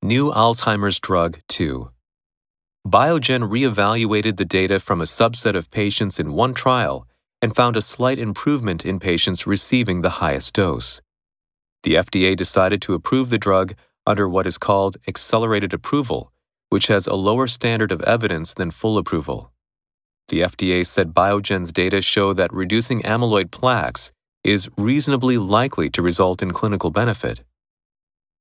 New Alzheimer's Drug 2. Biogen reevaluated the data from a subset of patients in one trial and found a slight improvement in patients receiving the highest dose. The FDA decided to approve the drug under what is called accelerated approval, which has a lower standard of evidence than full approval. The FDA said Biogen's data show that reducing amyloid plaques is reasonably likely to result in clinical benefit.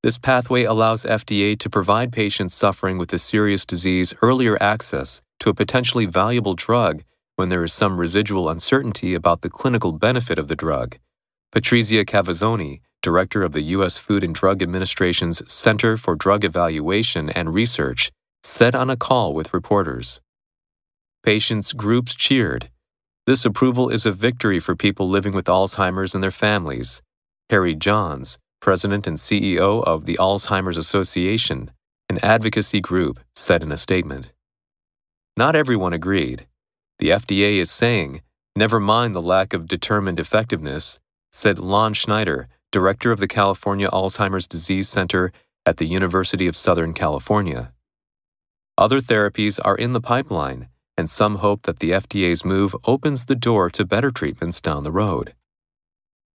This pathway allows FDA to provide patients suffering with a serious disease earlier access to a potentially valuable drug when there is some residual uncertainty about the clinical benefit of the drug. Patrizia Cavazzoni, director of the U.S. Food and Drug Administration's Center for Drug Evaluation and Research, said on a call with reporters. Patients' groups cheered. This approval is a victory for people living with Alzheimer's and their families. Harry Johns, president and CEO of the Alzheimer's Association, an advocacy group, said in a statement. Not everyone agreed. The FDA is saying, never mind the lack of determined effectiveness, said Lon Schneider, director of the California Alzheimer's Disease Center at the University of Southern California. Other therapies are in the pipeline, and some hope that the FDA's move opens the door to better treatments down the road.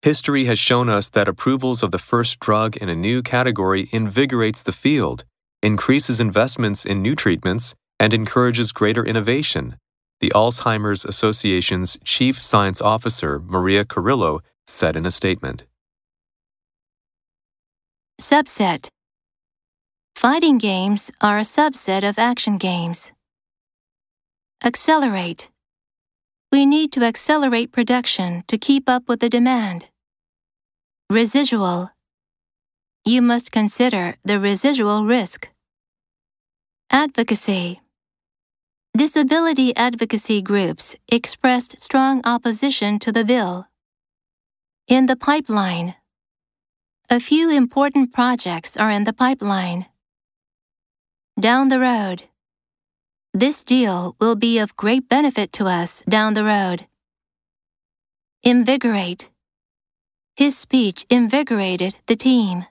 History has shown us that approvals of the first drug in a new category invigorates the field, increases investments in new treatments, and encourages greater innovation, the Alzheimer's Association's chief science officer, Maria Carrillo, said in a statement. Subset Fighting games are a subset of action games. Accelerate. We need to accelerate production to keep up with the demand. Residual. You must consider the residual risk. Advocacy. Disability advocacy groups expressed strong opposition to the bill. In the pipeline. A few important projects are in the pipeline. Down the road. This deal will be of great benefit to us down the road. Invigorate. His speech invigorated the team.